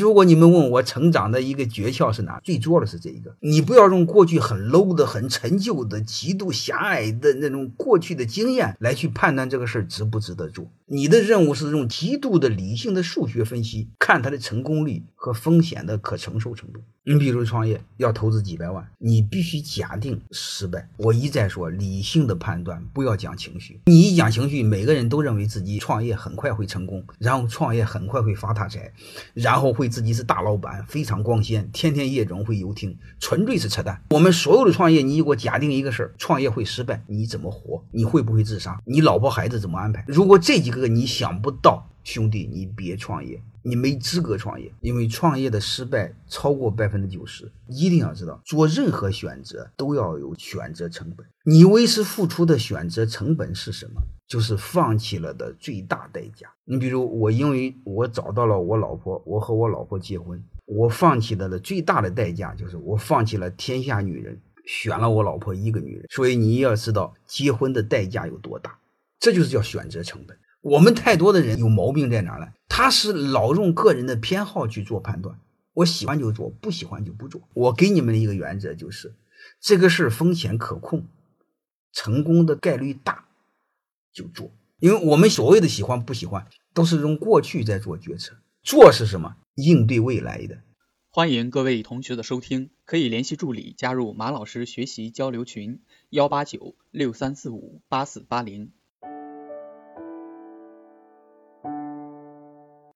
如果你们问我成长的一个诀窍是哪，最重要的是这一个，你不要用过去很 low 的、很陈旧的、极度狭隘的那种过去的经验来去判断这个事儿值不值得做。你的任务是用极度的理性的数学分析，看它的成功率和风险的可承受程度。你比如创业要投资几百万，你必须假定失败。我一再说，理性的判断，不要讲情绪。你一讲情绪，每个人都认为自己创业很快会成功，然后创业很快会发大财，然后会自己是大老板，非常光鲜，天天夜总会游艇，纯粹是扯淡。我们所有的创业，你给我假定一个事儿，创业会失败，你怎么活？你会不会自杀？你老婆孩子怎么安排？如果这几个你想不到，兄弟，你别创业。你没资格创业，因为创业的失败超过百分之九十。一定要知道，做任何选择都要有选择成本。你为此付出的选择成本是什么？就是放弃了的最大代价。你比如我，因为我找到了我老婆，我和我老婆结婚，我放弃了的最大的代价就是我放弃了天下女人，选了我老婆一个女人。所以你要知道结婚的代价有多大，这就是叫选择成本。我们太多的人有毛病在哪儿呢？他是老用个人的偏好去做判断，我喜欢就做，不喜欢就不做。我给你们的一个原则就是，这个事儿风险可控，成功的概率大，就做。因为我们所谓的喜欢不喜欢，都是用过去在做决策。做是什么？应对未来的。欢迎各位同学的收听，可以联系助理加入马老师学习交流群：幺八九六三四五八四八零。